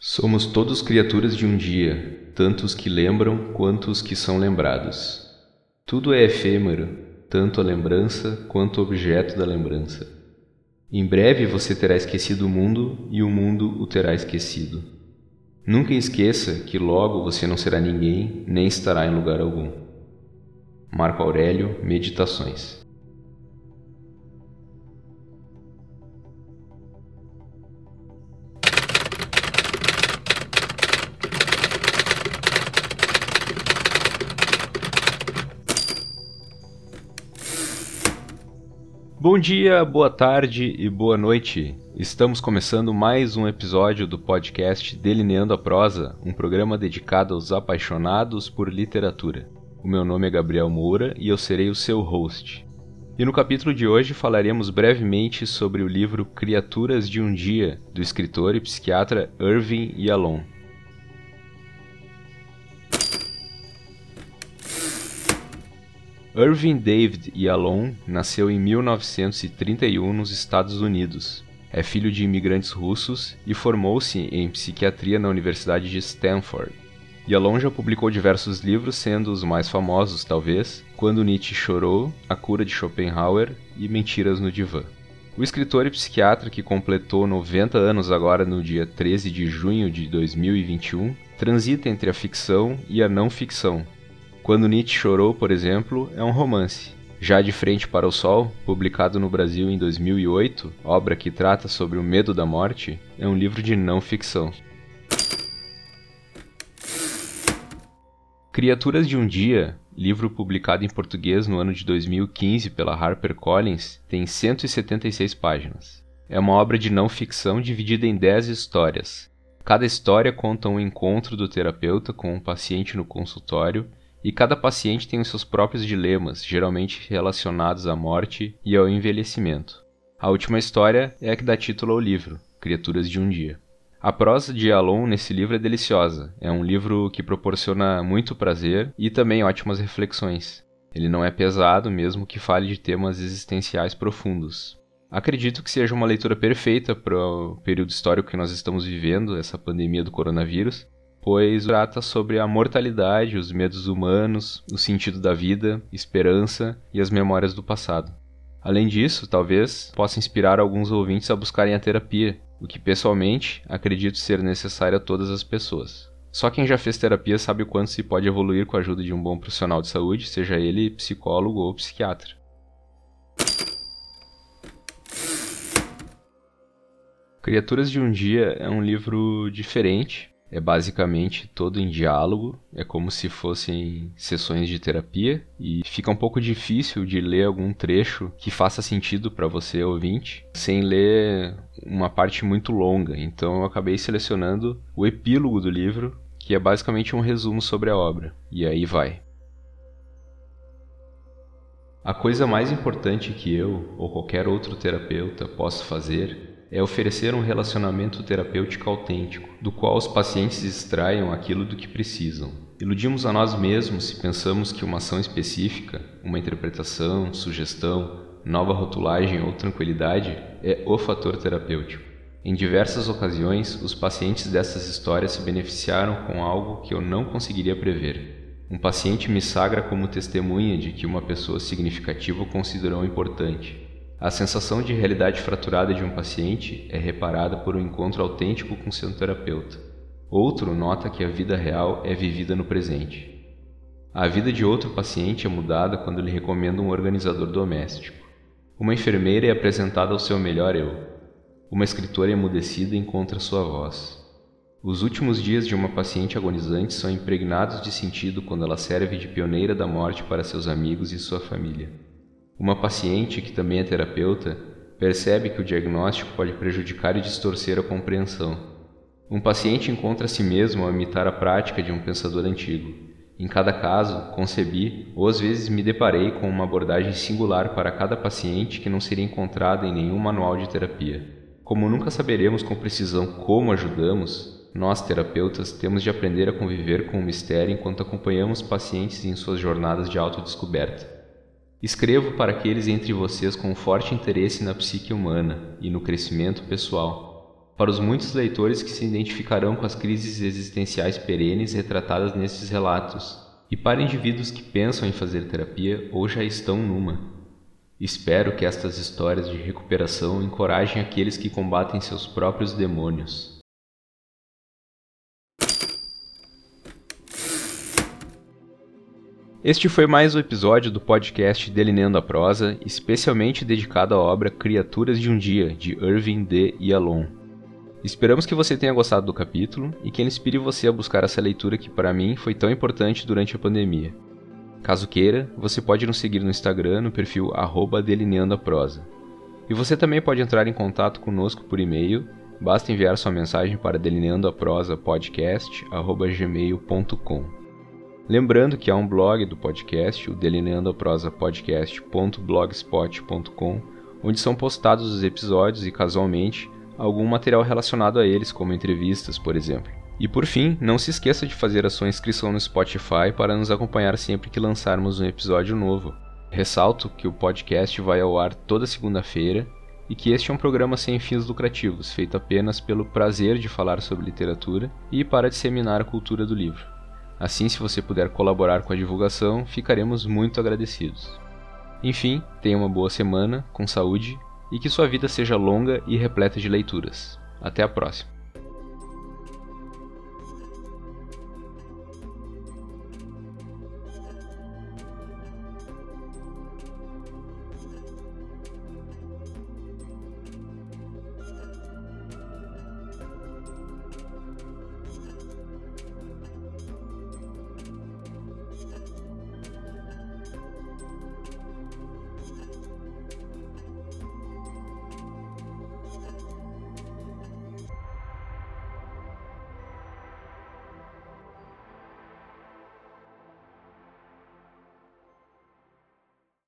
Somos todos criaturas de um dia, tanto os que lembram quanto os que são lembrados. Tudo é efêmero, tanto a lembrança quanto o objeto da lembrança. Em breve você terá esquecido o mundo e o mundo o terá esquecido. Nunca esqueça que logo você não será ninguém nem estará em lugar algum. Marco Aurélio Meditações Bom dia, boa tarde e boa noite. Estamos começando mais um episódio do podcast Delineando a Prosa, um programa dedicado aos apaixonados por literatura. O meu nome é Gabriel Moura e eu serei o seu host. E no capítulo de hoje falaremos brevemente sobre o livro Criaturas de um Dia, do escritor e psiquiatra Irving Yalom. Irving David Yalom nasceu em 1931 nos Estados Unidos. É filho de imigrantes russos e formou-se em psiquiatria na Universidade de Stanford. Yalom já publicou diversos livros, sendo os mais famosos, talvez, Quando Nietzsche Chorou, A Cura de Schopenhauer e Mentiras no Divã. O escritor e psiquiatra, que completou 90 anos agora no dia 13 de junho de 2021, transita entre a ficção e a não ficção, quando Nietzsche Chorou, por exemplo, é um romance. Já de Frente para o Sol, publicado no Brasil em 2008, obra que trata sobre o medo da morte, é um livro de não ficção. Criaturas de um Dia, livro publicado em português no ano de 2015 pela HarperCollins, tem 176 páginas. É uma obra de não ficção dividida em 10 histórias. Cada história conta um encontro do terapeuta com um paciente no consultório e cada paciente tem os seus próprios dilemas, geralmente relacionados à morte e ao envelhecimento. A última história é a que dá título ao livro, Criaturas de um Dia. A prosa de Alon nesse livro é deliciosa. É um livro que proporciona muito prazer e também ótimas reflexões. Ele não é pesado, mesmo que fale de temas existenciais profundos. Acredito que seja uma leitura perfeita para o período histórico que nós estamos vivendo, essa pandemia do coronavírus, pois trata sobre a mortalidade, os medos humanos, o sentido da vida, esperança e as memórias do passado. Além disso, talvez possa inspirar alguns ouvintes a buscarem a terapia, o que pessoalmente acredito ser necessário a todas as pessoas. Só quem já fez terapia sabe o quanto se pode evoluir com a ajuda de um bom profissional de saúde, seja ele psicólogo ou psiquiatra. Criaturas de um Dia é um livro diferente, é basicamente todo em diálogo, é como se fossem sessões de terapia e fica um pouco difícil de ler algum trecho que faça sentido para você ouvinte, sem ler uma parte muito longa. Então eu acabei selecionando o epílogo do livro, que é basicamente um resumo sobre a obra. E aí vai. A coisa mais importante que eu ou qualquer outro terapeuta possa fazer é oferecer um relacionamento terapêutico autêntico, do qual os pacientes extraiam aquilo do que precisam. Iludimos a nós mesmos se pensamos que uma ação específica, uma interpretação, sugestão, nova rotulagem ou tranquilidade é o fator terapêutico. Em diversas ocasiões, os pacientes dessas histórias se beneficiaram com algo que eu não conseguiria prever. Um paciente me sagra como testemunha de que uma pessoa significativa o considerou importante, a sensação de realidade fraturada de um paciente é reparada por um encontro autêntico com seu terapeuta. Outro nota que a vida real é vivida no presente. A vida de outro paciente é mudada quando lhe recomenda um organizador doméstico. Uma enfermeira é apresentada ao seu melhor eu. Uma escritora emudecida encontra sua voz. Os últimos dias de uma paciente agonizante são impregnados de sentido quando ela serve de pioneira da morte para seus amigos e sua família. Uma paciente, que também é terapeuta, percebe que o diagnóstico pode prejudicar e distorcer a compreensão. Um paciente encontra a si mesmo ao imitar a prática de um pensador antigo. Em cada caso, concebi ou às vezes me deparei com uma abordagem singular para cada paciente que não seria encontrada em nenhum manual de terapia. Como nunca saberemos com precisão como ajudamos, nós, terapeutas, temos de aprender a conviver com o mistério enquanto acompanhamos pacientes em suas jornadas de autodescoberta. Escrevo para aqueles entre vocês com forte interesse na psique humana e no crescimento pessoal. para os muitos leitores que se identificarão com as crises existenciais perenes retratadas nesses relatos, e para indivíduos que pensam em fazer terapia ou já estão numa. Espero que estas histórias de recuperação encorajem aqueles que combatem seus próprios demônios. Este foi mais um episódio do podcast Delineando a Prosa, especialmente dedicado à obra Criaturas de um Dia, de Irving D. Yalom. Esperamos que você tenha gostado do capítulo e que ele inspire você a buscar essa leitura que para mim foi tão importante durante a pandemia. Caso queira, você pode nos seguir no Instagram no perfil delineandoaprosa. E você também pode entrar em contato conosco por e-mail, basta enviar sua mensagem para delineandoaprosapodcast.gmail.com Lembrando que há um blog do podcast, o Delineando a Prosa Podcast.blogspot.com, onde são postados os episódios e, casualmente, algum material relacionado a eles, como entrevistas, por exemplo. E por fim, não se esqueça de fazer a sua inscrição no Spotify para nos acompanhar sempre que lançarmos um episódio novo. Ressalto que o podcast vai ao ar toda segunda-feira e que este é um programa sem fins lucrativos, feito apenas pelo prazer de falar sobre literatura e para disseminar a cultura do livro. Assim, se você puder colaborar com a divulgação, ficaremos muito agradecidos. Enfim, tenha uma boa semana, com saúde e que sua vida seja longa e repleta de leituras. Até a próxima!